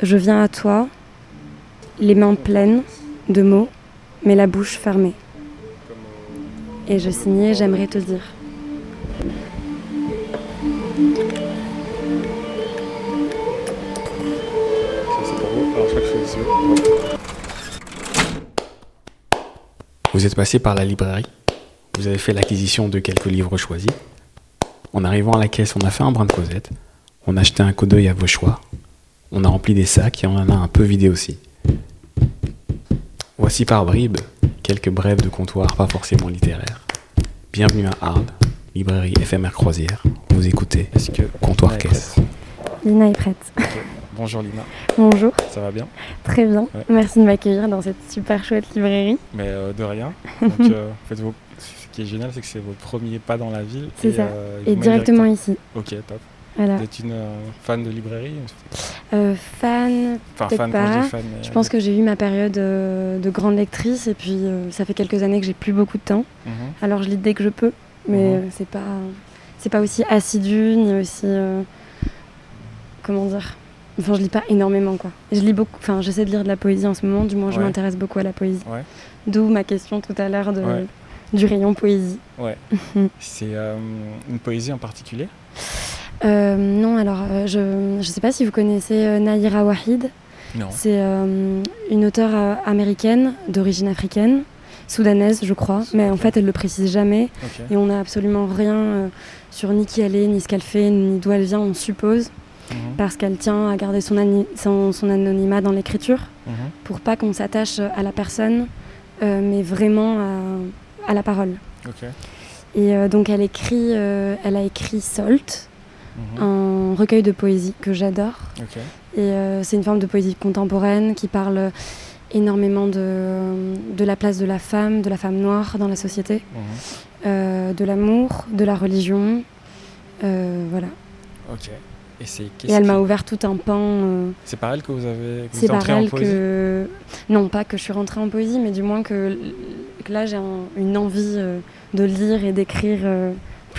Je viens à toi, les mains pleines de mots, mais la bouche fermée. Et je signais J'aimerais te dire. Vous êtes passé par la librairie. Vous avez fait l'acquisition de quelques livres choisis. En arrivant à la caisse, on a fait un brin de causette. On a acheté un coup d'œil à vos choix. On a rempli des sacs et on en a un peu vidé aussi. Voici par bribes quelques brèves de comptoir pas forcément littéraires. Bienvenue à Arles, librairie éphémère croisière. Vous écoutez Est-ce que Comptoir Lina Caisse. Lina est prête. Bonjour Lina, Bonjour, ça va bien? Très bien. Ouais. Merci de m'accueillir dans cette super chouette librairie. Mais euh, de rien. Donc, euh, en fait, vos- ce qui est génial, c'est que c'est votre premier pas dans la ville. C'est et, ça. euh, Et directement ici. Ok, top. Voilà. Vous êtes une euh, fan de librairie Euh, fan, Enfin, Peut-être fan quand je pas. dis fan. mais- je pense que j'ai eu ma période euh, de grande lectrice et puis euh, ça fait quelques années que j'ai plus beaucoup de temps. Mhm. Alors je lis dès que je peux, mais Mhm. euh, c'est pas c'est pas aussi assidu ni aussi euh, comment dire. Enfin, je lis pas énormément quoi. Je lis beaucoup. Enfin, j'essaie de lire de la poésie en ce moment. Du moins, je Ouais. m'intéresse beaucoup à la poésie. Ouais. D'où ma question tout à l'heure de Ouais. du rayon poésie. C'est euh, une poésie en particulier? Euh, non, alors euh, je je sais pas si vous connaissez euh, Nahira Wahid. C'est euh, une auteure euh, américaine d'origine africaine, soudanaise, je crois. Mais en fait, elle le précise jamais. Et on n'a absolument rien euh, sur ni qui elle est, ni ce qu'elle fait, ni d'où elle vient, on suppose, Mhm. parce qu'elle tient à garder son, son, son anonymat dans l'écriture, Mhm. pour pas qu'on s'attache à la personne, euh, mais vraiment à, à la parole. Et euh, donc elle écrit, euh, elle a écrit Salt, Mhm. un recueil de poésie que j'adore. Et euh, c'est une forme de poésie contemporaine qui parle énormément de, de la place de la femme, de la femme noire dans la société, Mhm. euh, de l'amour, de la religion. euh, voilà. Ok. Et elle m'a ouvert tout un pan. euh, C'est par elle que vous avez c'est par en elle poésie que. Non, pas que je suis rentrée en poésie, mais du moins que, que là j'ai un- une envie euh, de lire et d'écrire euh,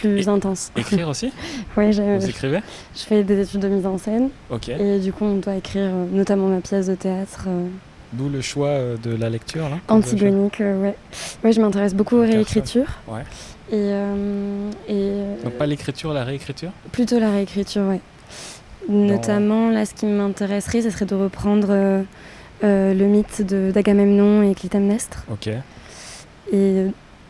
plus Et- intense. Écrire aussi j'ai- Vous écrivez je fais des études de mise en scène Ok. et du coup on doit écrire euh, notamment ma pièce de théâtre. euh, D'où le choix euh, de la lecture là Antigonique, euh, ouais. Ouais, je m'intéresse beaucoup aux réécritures. Ouais. Et, euh, et Donc pas l'écriture, la réécriture? plutôt la réécriture, ouais. Notamment, là, ce qui m'intéresserait, ce serait de reprendre euh, le mythe d'Agamemnon et Clytemnestre. Ok. Et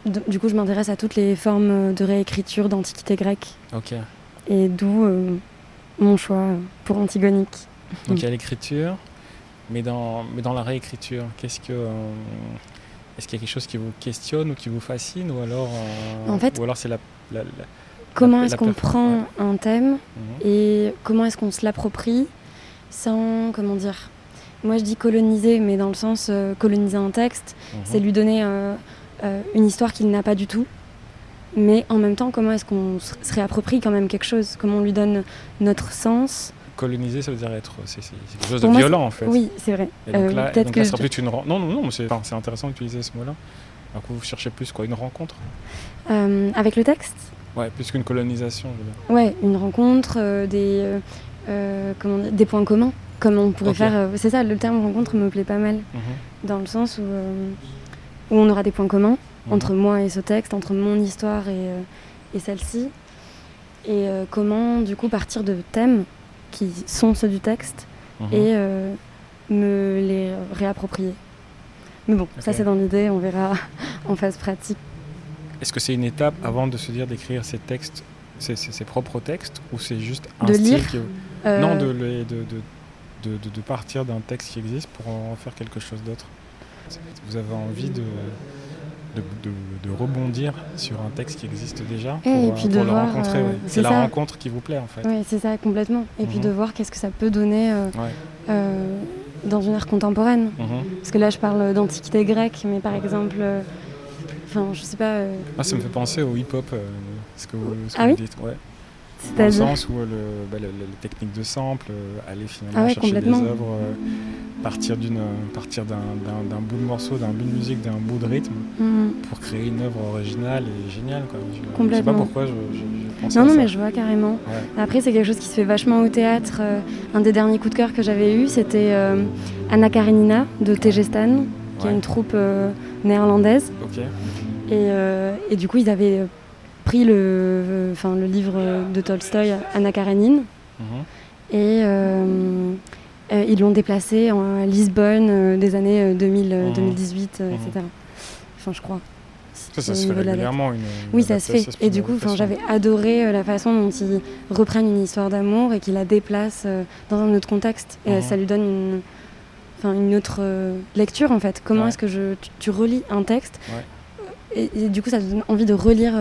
du coup, je m'intéresse à toutes les formes de réécriture d'Antiquité grecque. Ok. Et d'où euh, mon choix pour Antigonique. Donc il y a l'écriture, mais dans, mais dans la réécriture, qu'est-ce que. euh, est-ce qu'il y a quelque chose qui vous questionne ou qui vous fascine ou alors. euh, En fait- ou alors c'est la. la- la- Comment est-ce qu'on prend un thème Mhm. et comment est-ce qu'on se l'approprie sans, comment dire, moi je dis coloniser, mais dans le sens euh, coloniser un texte, Mhm. c'est lui donner euh, une histoire qu'il n'a pas du tout. Mais en même temps, comment est-ce qu'on se réapproprie quand même quelque chose? Comment on lui donne notre sens? Coloniser, ça veut dire être. C'est quelque chose de moi, violent en fait. Oui, c'est vrai. Et donc Euh, là, et donc que là, je- une. Non, non, non, c'est enfin, intéressant d'utiliser ce mot-là. Alors que vous cherchez plus quoi Une rencontre? Euh, avec le texte? Ouais, plus qu'une colonisation. je veux dire. Ouais, une rencontre, des, comment dire, des points communs. Comme on pourrait faire. c'est ça, le terme rencontre me plaît pas mal. Mhm. Dans le sens où, où on aura des points communs. Mhm. entre moi et ce texte, entre mon histoire et, euh, et celle-ci. Et euh, comment, du coup, partir de thèmes qui sont ceux du texte Mhm. et euh, me les réapproprier. Mais bon, ça c'est dans l'idée, on verra en phase pratique. Est-ce que c'est une étape avant de se dire d'écrire ses textes, ses, ses- ses propres textes, ou c'est juste un De style lire Non, de partir d'un texte qui existe pour en faire quelque chose d'autre. Vous avez envie de, de, de- de rebondir sur un texte qui existe déjà pour, Et euh, puis pour de le voir, rencontrer. euh, ouais. c'est la ça. rencontre qui vous plaît en fait. Oui, c'est ça, complètement. Et puis Mhm. de voir qu'est-ce que ça peut donner euh, euh, dans une ère contemporaine. Mhm. Parce que là, je parle d'antiquité grecque, mais par exemple, euh, enfin, je sais pas, euh, Ah, ça me fait penser au hip-hop, euh, ce que vous, ce que Ah vous oui dites. Ouais. Dans le sens où euh, le, bah, le- le- les techniques de sample, euh, aller finalement Ah ouais, chercher des œuvres euh, partir d'une partir d'un, bout de morceau, d'un bout de musique, d'un bout de rythme Mhm. pour créer une œuvre originale et géniale. Quoi. Je, je sais pas pourquoi je, je, pense Non, à non, ça. mais je vois carrément. Ouais. Après, c'est quelque chose qui se fait vachement au théâtre. Un des derniers coups de cœur que j'avais eu, c'était euh, Anna Karenina de TG Stan, qui est une troupe euh, néerlandaise. Et, euh, et du coup, ils avaient euh, pris le, enfin, le livre de Tolstoï, Anna Karenine, Mhm. et euh, euh, ils l'ont déplacé en- à Lisbonne euh, des années euh, 2000, euh, Mhm. 2018, euh, Mhm. etc. Enfin, je crois. Ça, ça se fait régulièrement. Une, une Oui, ça se fait. Et du coup, j'avais adoré euh, la façon dont ils reprennent une histoire d'amour et qu'ils la déplacent euh, dans un autre contexte. Et Mhm. ça lui donne une, une autre euh, lecture, en fait. Comment Ouais. est-ce que je, tu, tu relis un texte Ouais. et, et du coup, ça te donne envie de relire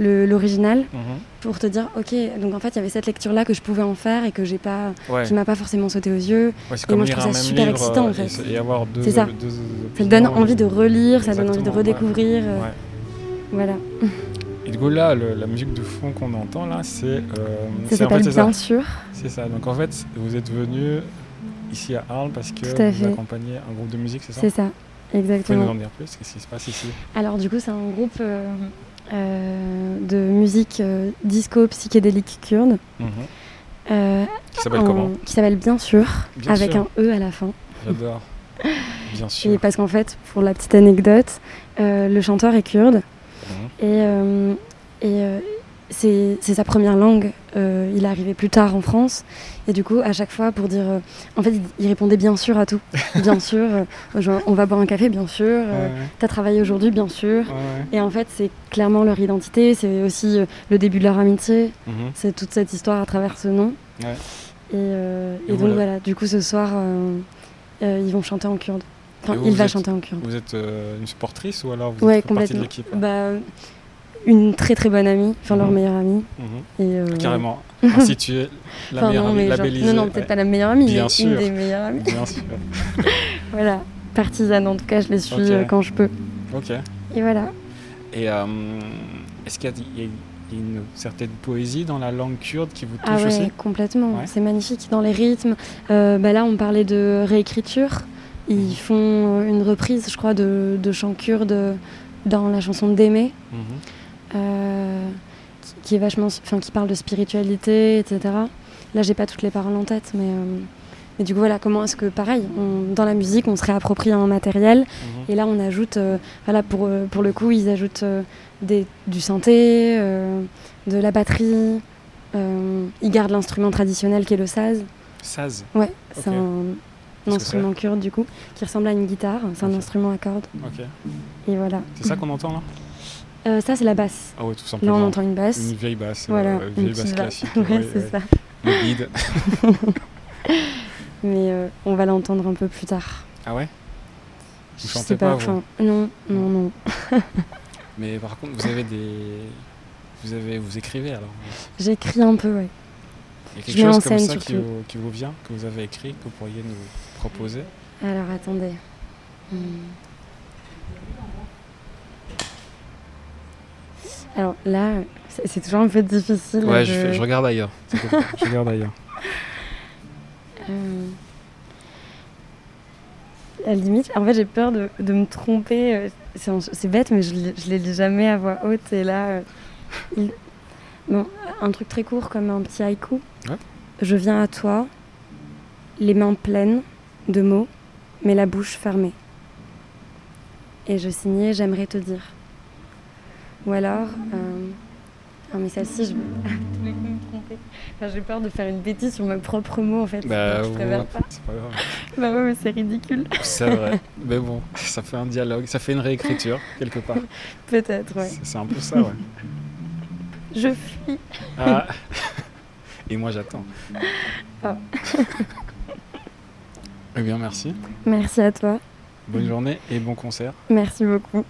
l'original Mhm. pour te dire, ok, donc en fait, il y avait cette lecture-là que je pouvais en faire et que j'ai pas, Ouais. qui m'a pas forcément sauté aux yeux. Ouais, Et moi, je trouve ça super livre, excitant, en fait. C'est ça. deux- Ça donne envie de relire, ça donne envie de ouais. redécouvrir. euh. Voilà. Et du coup, là, le- la musique de fond qu'on entend, là, c'est. euh, Ça c'est- en. Bien sûr. C'est ça. Donc, en fait, vous êtes venu ici à Arles parce que vous accompagnez un groupe de musique, c'est ça? C'est ça. Vous pouvez nous Exactement. en dire plus? Qu'est-ce qui se passe ici? Alors du coup, c'est un groupe euh, euh, de musique euh, disco psychédélique kurde Mhm. euh, Qui s'appelle en- comment? qui s'appelle Bien sûr, Bien avec sûr. un E à la fin. J'adore. Bien Et sûr. parce qu'en fait, pour la petite anecdote, le chanteur est kurde Mhm. et, et c'est sa première langue. Euh, il est arrivé plus tard en France et du coup, à chaque fois, pour dire, euh, en fait, il, il répondait bien sûr à tout. bien sûr, euh, on va boire un café, bien sûr. T'as travaillé aujourd'hui, bien sûr. Et en fait, c'est clairement leur identité, c'est aussi le début de leur amitié, Mhm. c'est toute cette histoire à travers ce nom. Et, Et et vous, donc là- voilà, du coup ce soir, ils vont chanter en kurde. Enfin, il va êtes- chanter en kurde. Vous êtes une supportrice ou alors vous Ouais, êtes partie de l'équipe Bah, une très très bonne amie, enfin leur Mhm. meilleure amie. Mhm. Et, euh, Carrément. Instituée, la Enfin, meilleure non, amie, genre- non, non, peut-être ouais. pas la meilleure amie, Bien mais sûr. une des meilleures amies. Bien sûr. Voilà, partisane en tout cas, je les suis euh, quand je peux. Ok. Et voilà. Et euh, est-ce qu'il y, a- il y a une certaine poésie dans la langue kurde qui vous touche Ah ouais, aussi? complètement. Ouais. C'est magnifique dans les rythmes. Euh, bah là, on parlait de réécriture. Ils font euh, une reprise, je crois, de, de chants kurdes dans la chanson d'Aimé, Mhm. Qui, est vachement, enfin, qui parle de spiritualité, etc. Là, j'ai pas toutes les paroles en tête, mais, euh, mais du coup, voilà, comment est-ce que, pareil, on- dans la musique, on se réapproprie un matériel, Mhm. et là, on ajoute, euh, voilà, pour, euh, pour le coup, ils ajoutent euh, des, du synthé, euh, de la batterie. ils gardent l'instrument traditionnel qui est le saz. Saz. Ouais, c'est un, instrument kurde du coup, qui ressemble à une guitare. C'est un instrument à cordes. Ok. Et voilà. C'est ça qu'on entend là? Euh, ça, c'est la basse. Ah ouais, tout Là, simplement. on entend une basse. Une vieille basse. Voilà, euh, une une vieille basse classique. Ouais, ouais, c'est ouais. ça. Le bide. Mais euh, on va l'entendre un peu plus tard. Ah ouais? Vous Je chantez sais pas, vous? Non, non, non. Mais par contre, vous avez des. Vous, avez... vous écrivez alors J'écris un peu, ouais. Il y a Je quelque en chose comme ça qui surtout. vous, qui vous vient, que vous avez écrit, que vous pourriez nous proposer? Alors, attendez. Hmm. Alors là, c'est toujours un peu difficile. Ouais, de- je, fais- je regarde ailleurs. je regarde ailleurs. Euh, À la limite, en fait, j'ai peur de, de me tromper. euh, C'est bête, mais je ne les lis jamais à voix haute. Et là, euh, il- bon, un truc très court comme un petit haïku. Ouais. Je viens à toi, les mains pleines de mots, mais la bouche fermée. Et je signais J'aimerais te dire. Ou alors. euh, ah, mais celle-ci, je vais tous les coups me tromper. Enfin, j'ai peur de faire une bêtise sur mes propres mots, en fait. Bah, je ouais, préfère pas. c'est pas grave. Bah ouais, mais c'est ridicule. C'est vrai. Mais bon, ça fait un dialogue, ça fait une réécriture, quelque part. Peut-être, ouais. C'est- C'est un peu ça, ouais. Je fuis. Ah. Et moi, j'attends. Ah. Eh bien, merci. Merci à toi. Bonne journée et bon concert. Merci beaucoup.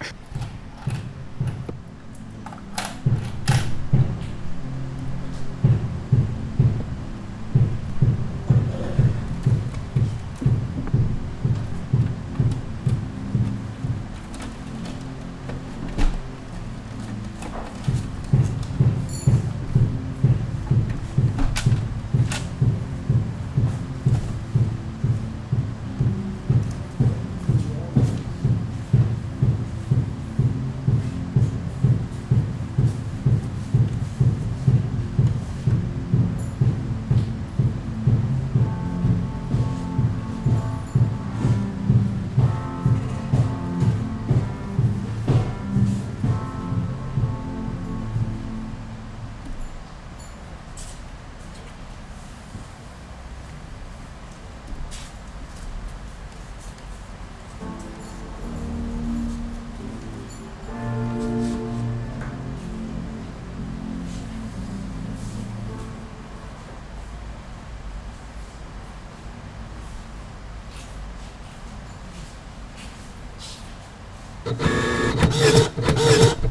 you